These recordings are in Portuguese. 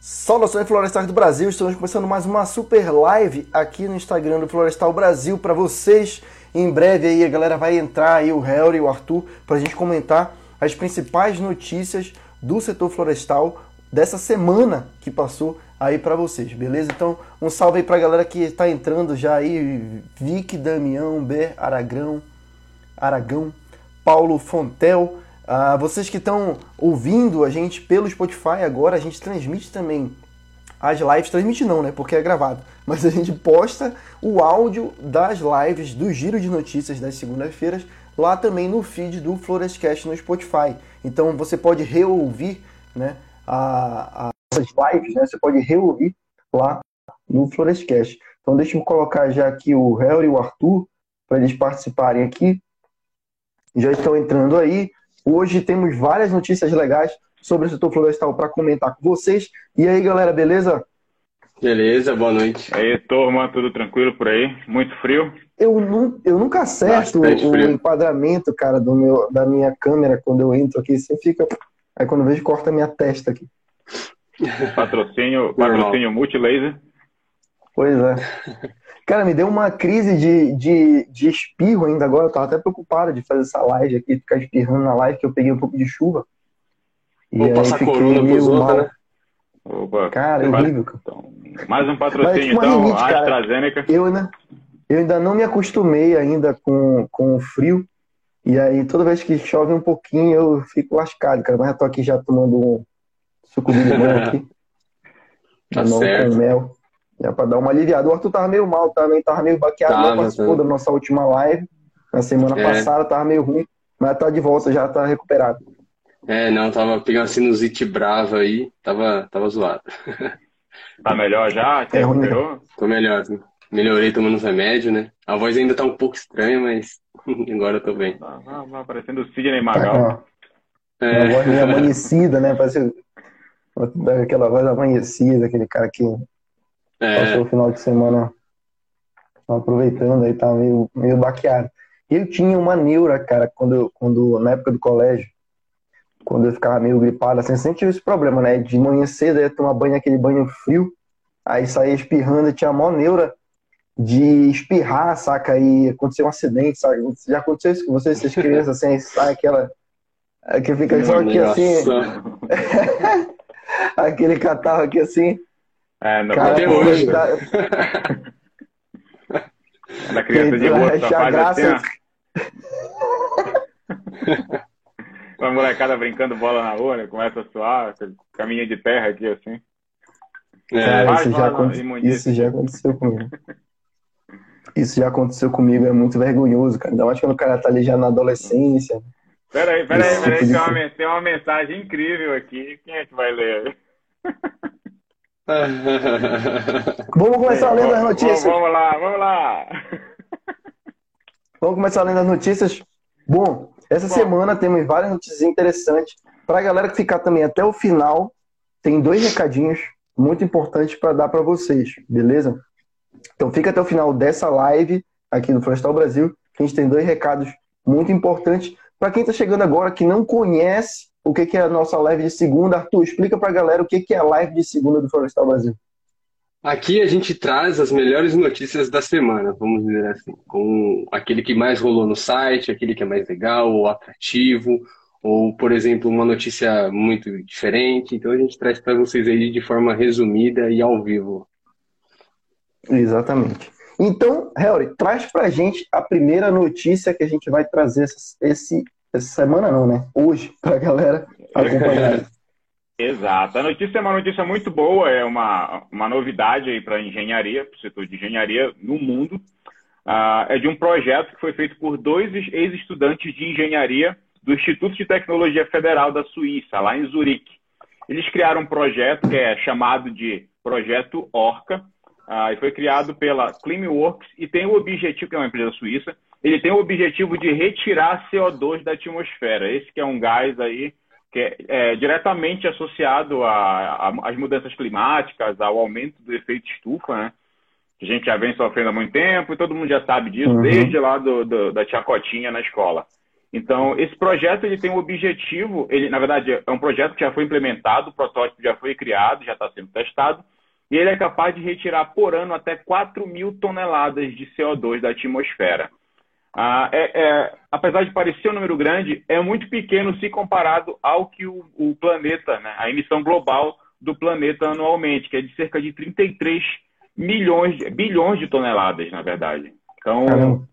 Saudações florestais do Brasil, estamos começando mais uma super live aqui no Instagram do Florestal Brasil para vocês. Em breve aí a galera vai entrar aí, o Harry e o Arthur, para a gente comentar as principais notícias do setor florestal dessa semana que passou aí para vocês, beleza? Então, um salve aí para a galera que está entrando já aí, Vic, Damião, Ber, Aragão, Aragão, Paulo Fontel, Uh, vocês que estão ouvindo a gente pelo Spotify agora, a gente transmite também as lives. Transmite não, né? Porque é gravado. Mas a gente posta o áudio das lives do Giro de Notícias das segundas-feiras lá também no feed do Florescast no Spotify. Então você pode reouvir né, a, a, as lives, né? Você pode reouvir lá no Florescast. Então deixa eu colocar já aqui o Harry e o Arthur para eles participarem aqui. Já estão entrando aí. Hoje temos várias notícias legais sobre o setor florestal para comentar com vocês. E aí, galera, beleza? Beleza, boa noite. Aí, turma, tudo tranquilo por aí? Muito frio? Eu, nu, eu nunca acerto o, enquadramento, cara, do meu, da minha câmera quando eu entro aqui. Você fica. Aí quando eu vejo, corta a minha testa aqui. Patrocínio, patrocínio multilaser. Pois é. Cara, me deu uma crise de, de, de espirro ainda agora. Eu tava até preocupado de fazer essa live aqui, ficar espirrando na live, que eu peguei um pouco de chuva. E Vou passar corona pros outros, né? Opa, Cara, é horrível, cara. Então, mais um patrocínio, tipo então, rinite, AstraZeneca. Eu ainda, eu ainda não me acostumei ainda com, com o frio. E aí, toda vez que chove um pouquinho, eu fico lascado, cara. Mas eu tô aqui já tomando um suco de limão aqui. tá certo. com mel. Já para dar uma aliviada. O Arthur tava meio mal também, tava meio baqueado, tava, não participou da nossa última live. Na semana é. passada tava meio ruim, mas tá de volta, já tá recuperado. É, não, tava pegando sinusite brava aí, tava, tava zoado. Tá melhor já? É ruim, melhorou? Tô melhor, melhorei tomando os remédios, né? A voz ainda tá um pouco estranha, mas agora eu tô bem. Tá, tá, tá parecendo o Sidney Magal. Tá, é. Uma voz meio amanhecida, né? Parece aquela voz amanhecida, aquele cara que é. Passou o final de semana aproveitando, aí tá meio, meio baqueado. Eu tinha uma neura, cara, quando, quando na época do colégio, quando eu ficava meio gripado, assim, sempre tive esse problema, né? De manhã cedo, eu ia tomar banho, aquele banho frio, aí saía espirrando, e tinha mó neura de espirrar, saca? Aí aconteceu um acidente, sabe? Já aconteceu isso com vocês, essas crianças, assim, sai aquela. Que fica só aqui assim. aquele catarro aqui assim. É, não Cara, até hoje. Da... da criança de rua só faz graça... assim, Uma molecada brincando bola na rua, né? Começa a suar, caminha de terra aqui assim. É, Cara, isso, já, aconte... isso já aconteceu comigo. Isso já aconteceu comigo, é muito vergonhoso, cara. Ainda mais quando o cara tá ali já na adolescência. Peraí, peraí, peraí, tipo tem, uma, tem uma mensagem incrível aqui. Quem é que vai ler? vamos começar lendo as notícias. Vamos lá, vamos lá. Vamos começar lendo as notícias. Bom, essa Bom. semana temos várias notícias interessantes. Para a galera que ficar também até o final, tem dois recadinhos muito importantes para dar para vocês, beleza? Então fica até o final dessa live aqui no Florestal Brasil, que a gente tem dois recados muito importantes. Para quem está chegando agora que não conhece o que, que é a nossa live de segunda. Arthur, explica para a galera o que, que é a live de segunda do Florestal Brasil. Aqui a gente traz as melhores notícias da semana, vamos dizer assim, com aquele que mais rolou no site, aquele que é mais legal ou atrativo, ou, por exemplo, uma notícia muito diferente. Então a gente traz para vocês aí de forma resumida e ao vivo. Exatamente. Então, Harry, traz para a gente a primeira notícia que a gente vai trazer esse, essa semana não, né? Hoje, para a galera acompanhar. Exato. A notícia é uma notícia muito boa, é uma, uma novidade aí para a engenharia, para o setor de engenharia no mundo. Uh, é de um projeto que foi feito por dois ex-estudantes de engenharia do Instituto de Tecnologia Federal da Suíça, lá em Zurique. Eles criaram um projeto que é chamado de Projeto Orca, uh, e foi criado pela Climeworks e tem o objetivo, que é uma empresa suíça, ele tem o objetivo de retirar CO2 da atmosfera. Esse que é um gás aí que é, é diretamente associado às mudanças climáticas, ao aumento do efeito estufa, né? Que a gente já vem sofrendo há muito tempo e todo mundo já sabe disso, uhum. desde lá do, do, da tia Cotinha na escola. Então, esse projeto ele tem um objetivo, ele na verdade é um projeto que já foi implementado, o protótipo já foi criado, já está sendo testado, e ele é capaz de retirar por ano até 4 mil toneladas de CO2 da atmosfera. Ah, é, é, apesar de parecer um número grande, é muito pequeno se comparado ao que o, o planeta, né, a emissão global do planeta anualmente, que é de cerca de 33 milhões, bilhões de toneladas, na verdade. Então, Caramba.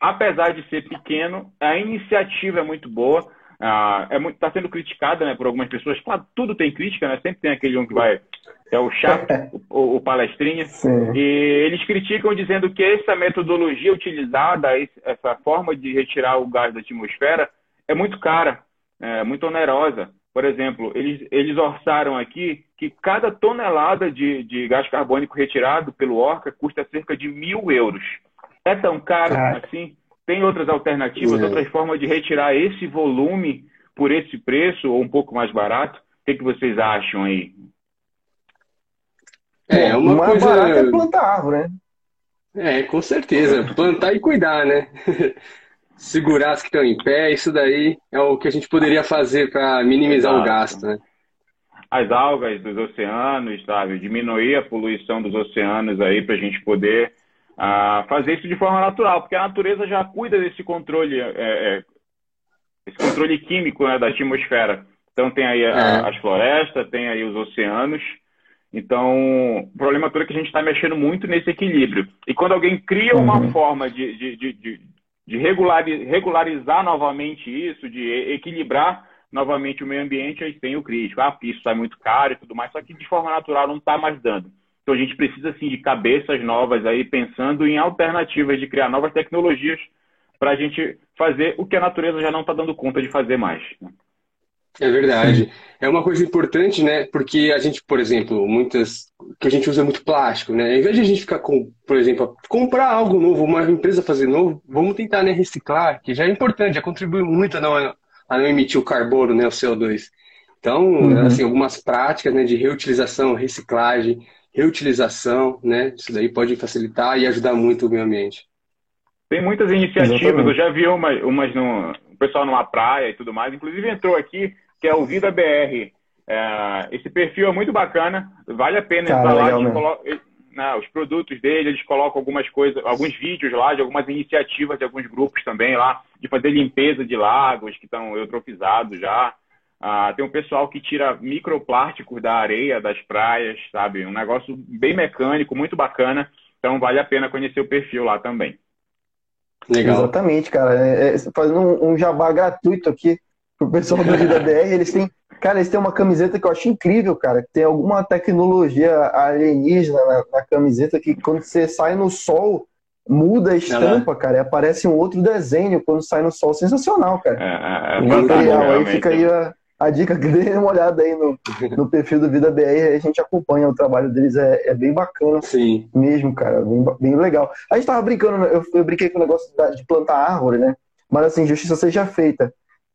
apesar de ser pequeno, a iniciativa é muito boa. Ah, é está sendo criticada né, por algumas pessoas. Claro, tudo tem crítica, né? Sempre tem aquele um que vai. É o chato, o, o, palestrinha. Sim. E eles criticam dizendo que essa metodologia utilizada, essa forma de retirar o gás da atmosfera, é muito cara, é muito onerosa. Por exemplo, eles, eles orçaram aqui que cada tonelada de, de gás carbônico retirado pelo Orca custa cerca de mil euros. É tão caro assim? Tem outras alternativas, é. outras formas de retirar esse volume por esse preço ou um pouco mais barato? O que, que vocês acham aí? É, uma mais coisa... barato é plantar árvore, né? É, com certeza. Plantar e cuidar, né? Segurar as que estão em pé, isso daí é o que a gente poderia fazer para minimizar Exato. o gasto, né? As algas dos oceanos, sabe? Diminuir a poluição dos oceanos aí para a gente poder a fazer isso de forma natural, porque a natureza já cuida desse controle, é, é, esse controle químico né, da atmosfera. Então tem aí a, é. as florestas, tem aí os oceanos. Então, o problema todo é que a gente está mexendo muito nesse equilíbrio. E quando alguém cria uma uhum. forma de, de, de, de, de regularizar novamente isso, de equilibrar novamente o meio ambiente, aí tem o crítico. Ah, isso sai muito caro e tudo mais, só que de forma natural não está mais dando. Então a gente precisa sim de cabeças novas aí pensando em alternativas de criar novas tecnologias para a gente fazer o que a natureza já não está dando conta de fazer mais. Né? É verdade. É uma coisa importante, né? Porque a gente, por exemplo, muitas que a gente usa muito plástico, né? Em vez de a gente ficar com, por exemplo, comprar algo novo, uma empresa fazer novo, vamos tentar né, reciclar, que já é importante, já contribui muito a não, a não emitir o carbono, né, o CO2. Então, uhum. assim, algumas práticas né, de reutilização, reciclagem, reutilização, né? Isso daí pode facilitar e ajudar muito o meio ambiente. Tem muitas iniciativas, Exatamente. eu já vi umas, umas no, o pessoal numa praia e tudo mais, inclusive entrou aqui, que é o Vida BR. É, esse perfil é muito bacana, vale a pena entrar lá. Coloca, né, os produtos dele, eles colocam algumas coisas, alguns vídeos lá de algumas iniciativas de alguns grupos também lá, de fazer limpeza de lagos que estão eutrofizados já. Ah, tem um pessoal que tira microplásticos da areia, das praias, sabe? Um negócio bem mecânico, muito bacana. Então vale a pena conhecer o perfil lá também. Legal. Exatamente, cara. É, é, fazendo um, um, jabá gratuito aqui pro pessoal do Vida BR, eles têm. Cara, eles têm uma camiseta que eu acho incrível, cara. Tem alguma tecnologia alienígena na, na camiseta que quando você sai no sol, muda a estampa, cara, e aparece um outro desenho quando sai no sol. Sensacional, cara. É, é, é material. Aí fica aí a, a dica que dê uma olhada aí no, no perfil do Vida BR, a gente acompanha o trabalho deles, é, é bem bacana Sim. mesmo, cara, bem, bem legal. A gente tava brincando, eu, eu brinquei com o negócio de plantar árvore, né? Mas assim, justiça seja feita.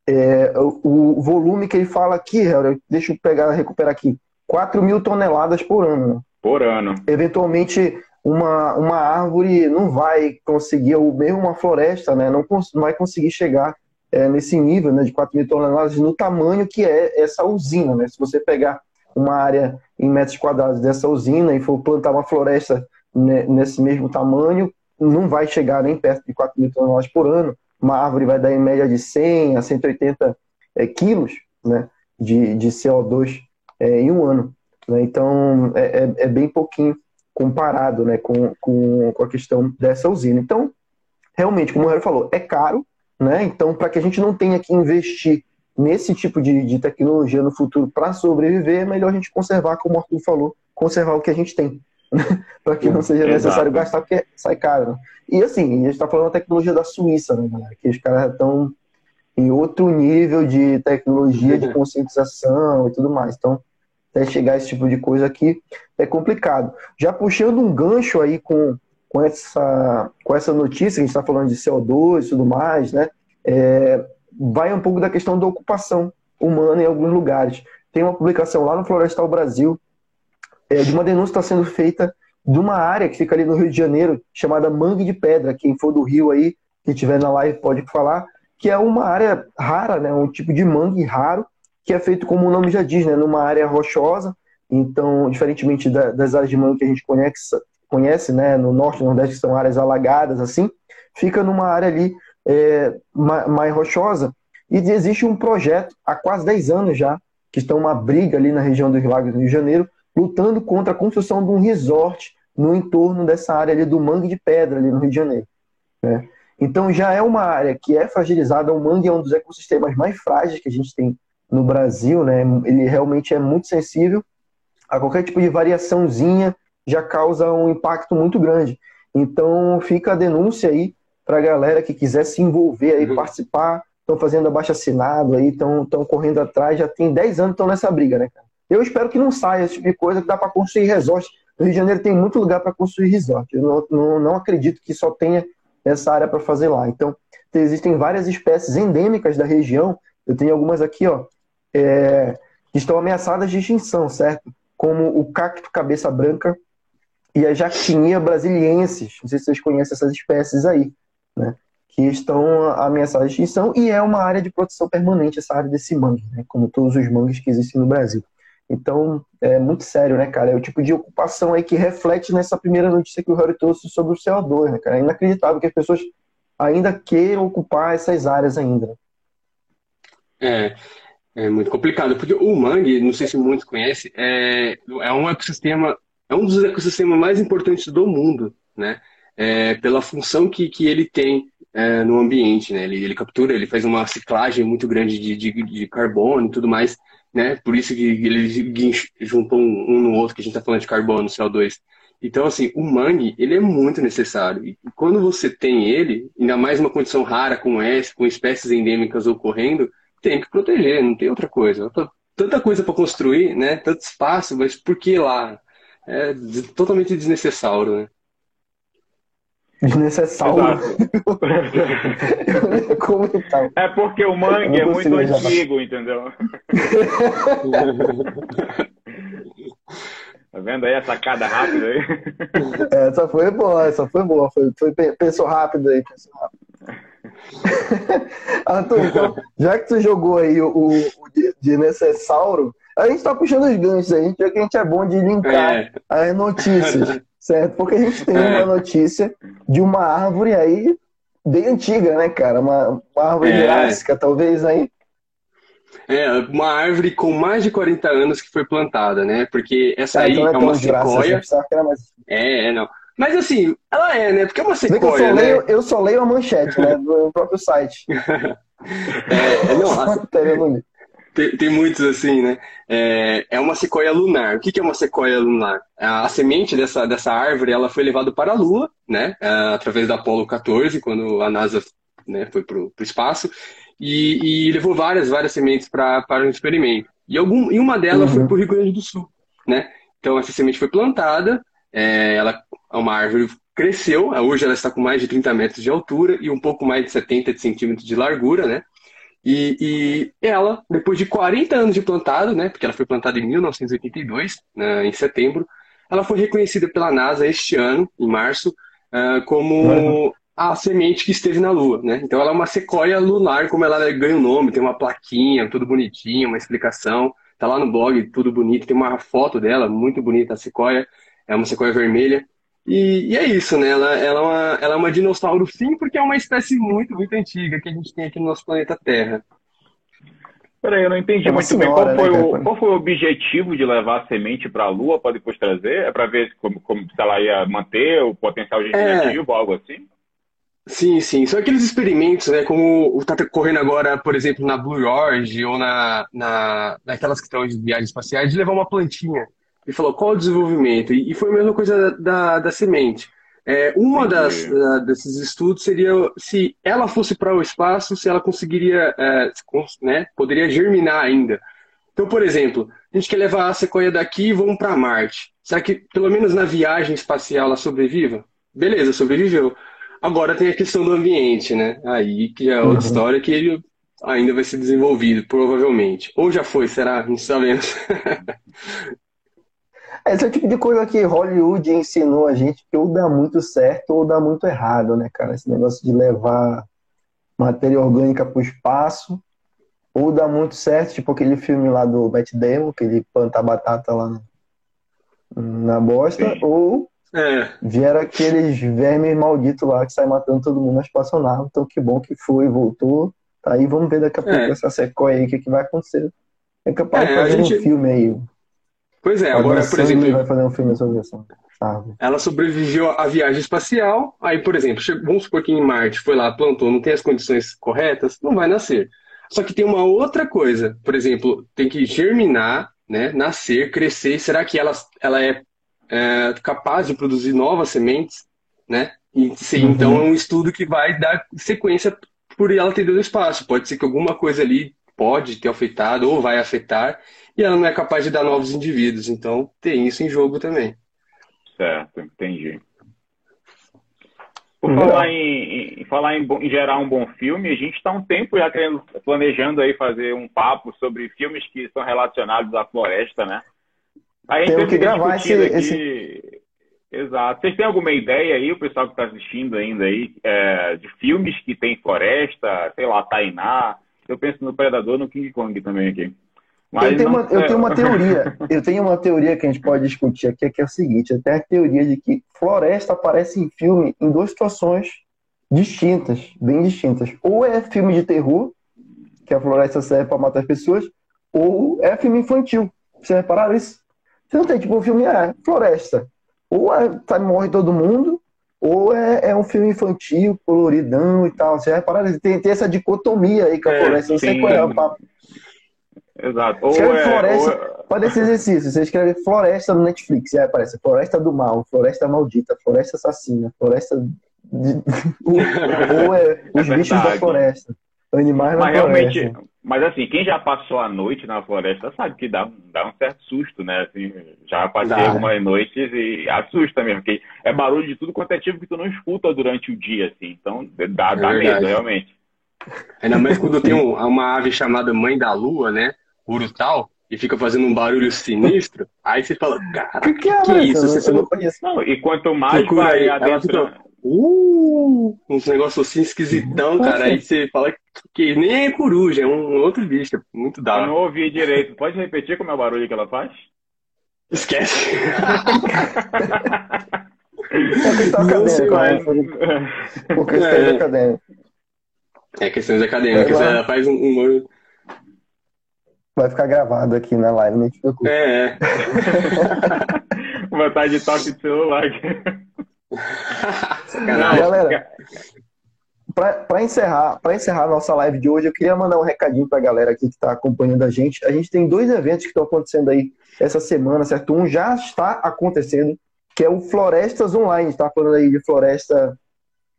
É, o, o, volume que ele fala aqui, deixa eu pegar, recuperar aqui, 4 mil toneladas por ano. Né? Por ano. Eventualmente, uma, uma árvore não vai conseguir, ou mesmo uma floresta, né? Não, não vai conseguir chegar é, nesse nível né, de 4 mil toneladas no tamanho que é essa usina. Né? Se você pegar uma área em metros quadrados dessa usina e for plantar uma floresta né, nesse mesmo tamanho, não vai chegar nem perto de 4 mil toneladas por ano. Uma árvore vai dar em média de 100 a 180 é, quilos né, de, de CO2 é, em um ano. Né? Então, é, é, é, bem pouquinho comparado né, com, com, com a questão dessa usina. Então, realmente, como o Hélio falou, é caro, né? Então, para que a gente não tenha que investir nesse tipo de, de tecnologia no futuro para sobreviver, é melhor a gente conservar, como o Arthur falou, conservar o que a gente tem. para que não seja necessário Exato. gastar, porque sai caro. Né? E assim, a gente está falando da tecnologia da Suíça, né, galera? Que os caras estão em outro nível de tecnologia, de conscientização e tudo mais. Então, até chegar a esse tipo de coisa aqui é complicado. Já puxando um gancho aí com com essa, com essa notícia, a gente está falando de CO2 e tudo mais, né? É, vai um pouco da questão da ocupação humana em alguns lugares. Tem uma publicação lá no Florestal Brasil é, de uma denúncia que está sendo feita de uma área que fica ali no Rio de Janeiro, chamada Mangue de Pedra. Quem for do Rio aí, que estiver na live pode falar, que é uma área rara, né? Um tipo de mangue raro, que é feito como o nome já diz, né? Numa área rochosa. Então, diferentemente das áreas de mangue que a gente conhece, conhece né? No norte e nordeste, que são áreas alagadas, assim, fica numa área ali é, mais rochosa. E existe um projeto há quase 10 anos já, que está uma briga ali na região dos Lagos do Rio de Janeiro, lutando contra a construção de um resort no entorno dessa área ali do Mangue de Pedra, ali no Rio de Janeiro. Né? Então já é uma área que é fragilizada, o mangue é um dos ecossistemas mais frágeis que a gente tem no Brasil, né? ele realmente é muito sensível a qualquer tipo de variaçãozinha já causa um impacto muito grande. Então fica a denúncia aí para a galera que quiser se envolver aí, uhum. participar, estão fazendo abaixo assinado aí, estão correndo atrás, já tem 10 anos estão nessa briga, né, cara? Eu espero que não saia esse tipo de coisa que dá para construir resort. No Rio de Janeiro tem muito lugar para construir resort. Eu não, não, não acredito que só tenha essa área para fazer lá. Então, existem várias espécies endêmicas da região. Eu tenho algumas aqui, ó, é, que estão ameaçadas de extinção, certo? Como o cacto cabeça branca e a jactinia brasiliensis. Não sei se vocês conhecem essas espécies aí, né? Que estão ameaçadas de extinção e é uma área de proteção permanente, essa área desse mangue, né? Como todos os mangues que existem no Brasil. Então, é muito sério, né, cara? É o tipo de ocupação aí que reflete nessa primeira notícia que o Harry trouxe sobre o CO2, né, cara? É inacreditável que as pessoas ainda queiram ocupar essas áreas ainda. É, é muito complicado, porque o mangue, não sei se muitos conhecem, é, é um ecossistema, é um dos ecossistemas mais importantes do mundo, né? É, pela função que, que ele tem é, no ambiente, né? Ele, ele captura, ele faz uma ciclagem muito grande de, de, de carbono e tudo mais né? Por isso que ele juntou um, no outro, que a gente está falando de carbono, CO2. Então, assim, o mangue, ele é muito necessário. E quando você tem ele, ainda mais uma condição rara como essa, com espécies endêmicas ocorrendo, tem que proteger, não tem outra coisa. Tanta coisa para construir, né? Tanto espaço, mas por que lá? É totalmente desnecessário, né? Desnecessário. Então? É porque o mangue é muito antigo, entendeu? tá vendo aí a sacada rápida aí? É, essa foi boa, essa foi boa. Foi, foi, pensou rápido aí, pensou rápido. Arthur, então, já que tu jogou aí o, o, o de necessauro, a gente tá puxando os ganchos aí, a gente a gente é bom de linkar é. as notícias certo? Porque a gente tem uma é. notícia de uma árvore aí bem antiga, né, cara? Uma, uma árvore é. jurássica, talvez aí. É, uma árvore com mais de 40 anos que foi plantada, né? Porque essa é, aí então é, é uma sequoia. Mais... É, não. Mas assim, ela é, né? Porque é uma sequoia, eu só, né? leio, eu só leio a manchete, né? Do próprio site. é, não, a... Tem, tem, muitos assim, né? É, é uma sequoia lunar. O que, que é uma sequoia lunar? A, a, semente dessa, dessa árvore ela foi levada para a Lua, né? É, através da Apollo 14, quando a NASA né, foi para o espaço, e, e, levou várias, várias sementes pra, para um experimento. E, algum, e uma delas uhum. foi para o Rio Grande do Sul, né? Então essa semente foi plantada, é, ela é uma árvore cresceu, hoje ela está com mais de 30 metros de altura e um pouco mais de 70 centímetros de largura, né? E, e, ela, depois de 40 anos de plantado, né, porque ela foi plantada em 1982, né, em setembro, ela foi reconhecida pela NASA este ano, em março, uh, como uhum. a semente que esteve na Lua. Né? Então ela é uma sequoia lunar, como ela ganha o nome, tem uma plaquinha, tudo bonitinho, uma explicação. Tá lá no blog, tudo bonito, tem uma foto dela, muito bonita a sequoia, é uma sequoia vermelha. E, e, é isso, né? Ela, ela, é uma, ela é uma dinossauro sim, porque é uma espécie muito, muito antiga que a gente tem aqui no nosso planeta Terra. Peraí, eu não entendi é muito senhora, bem. Qual foi, né, o, qual foi o objetivo de levar a semente para a Lua para depois trazer? É para ver como, como, se ela ia manter o potencial generativo é... algo assim? Sim, sim. São aqueles experimentos, né? Como está correndo agora, por exemplo, na Blue Origin ou na, na, naquelas que estão de viagens espaciais, de levar uma plantinha e falou qual o desenvolvimento. E, foi a mesma coisa da, da semente. É, uma das, da, desses estudos seria se ela fosse para o espaço, se ela conseguiria, é, né, poderia germinar ainda. Então, por exemplo, a gente quer levar a sequoia daqui e vamos para Marte. Será que, pelo menos na viagem espacial, ela sobreviva? Beleza, sobreviveu. Agora tem a questão do ambiente, né? Aí que é outra uhum. história que ele ainda vai ser desenvolvido, provavelmente. Ou já foi, será? Não sabemos. Esse é o tipo de coisa que Hollywood ensinou a gente que ou dá muito certo ou dá muito errado, né, cara? Esse negócio de levar matéria orgânica para o espaço, ou dá muito certo, tipo aquele filme lá do Matt Damon, que ele planta a batata lá na bosta, ou é. vieram aqueles vermes malditos lá que sai matando todo mundo na espaçonave. Então que bom que foi, voltou. Tá aí, vamos ver daqui a pouco é. essa sequoia aí, o que, que vai acontecer. É capaz é, de fazer gente... um filme aí. Pois é, agora, por exemplo. vai fazer um filme sobre isso. Ela sobreviveu à viagem espacial. Aí, por exemplo, vamos supor que em Marte foi lá, plantou, não tem as condições corretas, não vai nascer. Só que tem uma outra coisa. Por exemplo, tem que germinar, né, nascer, crescer. Será que ela, ela é, é capaz de produzir novas sementes? Né? E, sim, uhum. Então é um estudo que vai dar sequência por ela ter dado espaço. Pode ser que alguma coisa ali pode ter afetado ou vai afetar e ela não é capaz de dar novos indivíduos. Então tem isso em jogo também. Certo, entendi. Por falar em, em falar em, em, gerar um bom filme, a gente está um tempo já querendo, planejando aí fazer um papo sobre filmes que são relacionados à floresta, né? Aí Tem que gravar esse, aqui... esse... Exato. Vocês têm alguma ideia aí, o pessoal que está assistindo ainda aí, é, de filmes que tem floresta, sei lá, Tainá? Eu penso no Predador, no King Kong também aqui. Mas eu, tenho uma, eu tenho uma teoria. Eu tenho uma teoria que a gente pode discutir aqui, que é o seguinte: até a teoria de que floresta aparece em filme em duas situações distintas, bem distintas. Ou é filme de terror, que a floresta serve para matar as pessoas, ou é filme infantil. Você repararam isso? Você não tem, tipo, um filme é floresta. Ou é, tá, morre todo mundo, ou é, é, um filme infantil, coloridão e tal. Você repararam? Tem, tem essa dicotomia aí com a é, floresta. Não sei qual é o papo. Exato. Ou escreve é, floresta, ou... É- pode esse exercício. Você escreve floresta no Netflix, e aí aparece floresta do mal, floresta maldita, floresta assassina, floresta. De... ou é, é os é bichos da floresta. Animais mas na realmente, floresta. Mas assim, quem já passou a noite na floresta sabe que dá, dá um certo susto, né? Assim, já passei dá. algumas noites e assusta mesmo, porque é barulho de tudo quanto é tipo que tu não escuta durante o dia, assim. Então dá, dá medo, realmente. Ainda mais quando tem um, uma ave chamada Mãe da Lua, né? Urutau, e fica fazendo um barulho sinistro, aí você fala, cara, que, que, é, que é isso? Você não conhece. Não, e quanto mais vai adentro... uh, uns negócios assim esquisitão, cara, aí você fala que nem é coruja, é um outro bicho, muito da Eu não ouvi direito. Pode repetir como é o barulho que ela faz? Esquece. Por questões acadêmicas. É questões acadêmicas, ela faz um, um, Vai ficar gravado aqui na live, não te preocupe. É. é. Vai estar de toque de celular galera, para encerrar, para encerrar a nossa live de hoje, eu queria mandar um recadinho para a galera aqui que está acompanhando a gente. A gente tem dois eventos que estão acontecendo aí essa semana, certo? Um já está acontecendo, que é o Florestas Online. Está falando aí de floresta,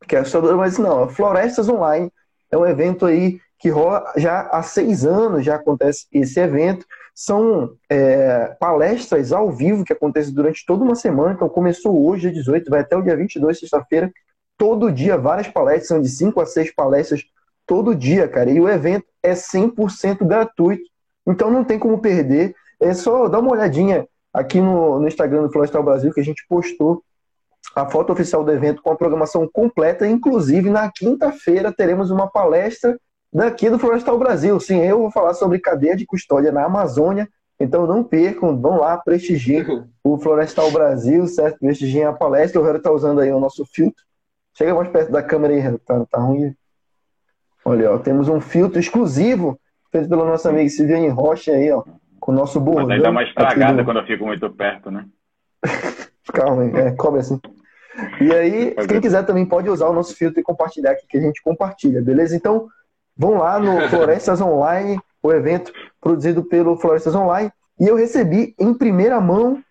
que é assustador, mas não, Florestas Online é um evento aí que rola já há seis anos, já acontece esse evento. São é, palestras ao vivo que acontecem durante toda uma semana. Então, começou hoje, dia 18, vai até o dia 22, sexta-feira. Todo dia, várias palestras, são de cinco a seis palestras todo dia, cara. E o evento é 100% gratuito. Então, não tem como perder. É só dar uma olhadinha aqui no, no Instagram do Florestal Brasil, que a gente postou a foto oficial do evento com a programação completa. Inclusive, na quinta-feira, teremos uma palestra daqui do Florestal Brasil. Sim, eu vou falar sobre cadeia de custódia na Amazônia. Então não percam, vão lá, prestigiem o Florestal Brasil, certo? Prestigiem a palestra. O Hero está usando aí o nosso filtro. Chega mais perto da câmera aí, tá, tá ruim. Olha, ó, temos um filtro exclusivo feito pela nossa amiga Silviane Rocha aí, ó, com o nosso bordão. Mas ainda mais estragada do... quando eu fico muito perto, né? Calma aí, é, cobre assim. E aí, quem quiser também pode usar o nosso filtro e compartilhar aqui que a gente compartilha, beleza? Então, Vão lá no Florestas Online, o evento produzido pelo Florestas Online. E eu recebi em primeira mão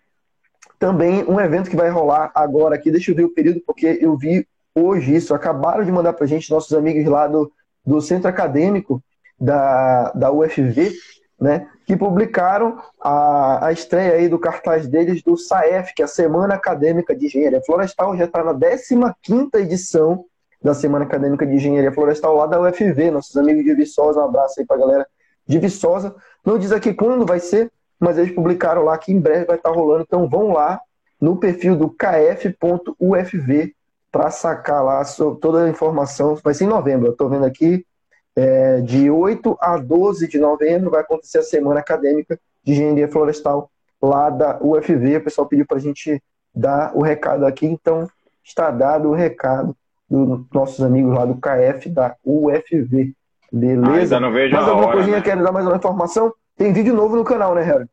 também um evento que vai rolar agora aqui. Deixa eu ver o período, porque eu vi hoje isso. Acabaram de mandar para a gente, nossos amigos lá do, do Centro Acadêmico da, da UFV, né, que publicaram a, a estreia aí do cartaz deles do SAEF, que é a Semana Acadêmica de Engenharia Florestal, já está na 15 edição da Semana Acadêmica de Engenharia Florestal lá da UFV, nossos amigos de Viçosa, um abraço aí pra galera de Viçosa. Não diz aqui quando vai ser, mas eles publicaram lá que em breve vai estar rolando, então vão lá no perfil do kf.ufv para sacar lá toda a informação. Vai ser em novembro, eu estou vendo aqui. É, de 8 a 12 de novembro vai acontecer a semana acadêmica de engenharia florestal lá da UFV. O pessoal pediu para a gente dar o recado aqui, então está dado o recado dos nossos amigos lá do KF da UFV. Beleza? Ah, não vejo mais alguma coisinha? Né? Quer dar mais uma informação? Tem vídeo novo no canal, né, Harry?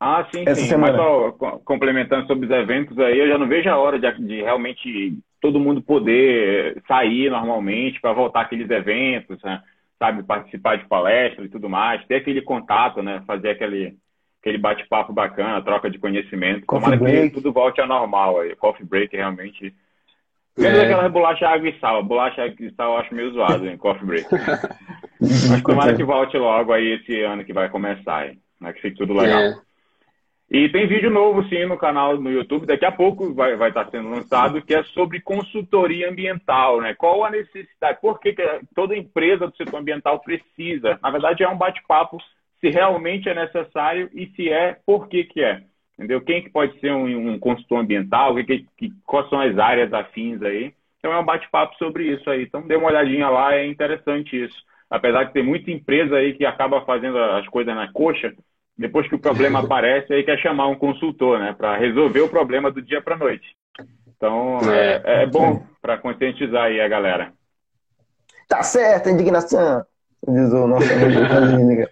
Ah, sim, Essa sim. Semana. Mas só complementando sobre os eventos aí, eu já não vejo a hora de, de realmente todo mundo poder sair normalmente para voltar aqueles eventos, né? sabe, participar de palestras e tudo mais, ter aquele contato, né? Fazer aquele, aquele bate-papo bacana, troca de conhecimento. Coffee Tomara break. que tudo volte ao normal aí. Coffee break realmente. Menos é. aquela bolacha água e sal. Bolacha água e sal eu acho meio zoado, hein? Coffee break. Mas tomara que volte logo aí esse ano que vai começar, hein? Né? Que fique tudo legal. É. E tem vídeo novo, sim, no canal no YouTube. Daqui a pouco vai, vai estar sendo lançado, que é sobre consultoria ambiental, né? Qual a necessidade? Por que, que toda empresa do setor ambiental precisa? Na verdade, é um bate-papo se realmente é necessário e se é, por que, que é. Entendeu? Quem que pode ser um, um consultor ambiental? Que, que, quais são as áreas afins aí? Então é um bate-papo sobre isso aí. Então dê uma olhadinha lá, é interessante isso. Apesar de ter muita empresa aí que acaba fazendo as coisas na coxa, depois que o problema aparece, aí quer chamar um consultor, né, para resolver o problema do dia para noite. Então, é, é, é bom para conscientizar aí a galera. Tá certo, indignação, diz o nosso amigo.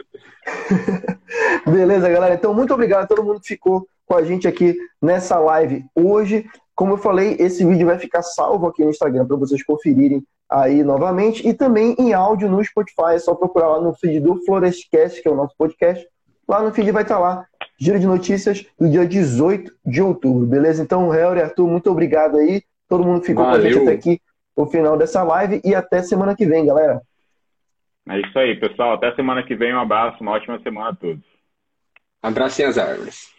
Beleza, galera? Então, muito obrigado a todo mundo que ficou com a gente aqui nessa live hoje. Como eu falei, esse vídeo vai ficar salvo aqui no Instagram para vocês conferirem aí novamente e também em áudio no Spotify. É só procurar lá no feed do Florestcast, que é o nosso podcast. Lá no feed vai estar lá, giro de notícias do dia 18 de outubro, beleza? Então, Helder e Arthur, muito obrigado aí. Todo mundo ficou Valeu. com a gente até aqui no final dessa live e até semana que vem, galera. É isso aí, pessoal. Até semana que vem. Um abraço, uma ótima semana a todos. Abraço e as árvores.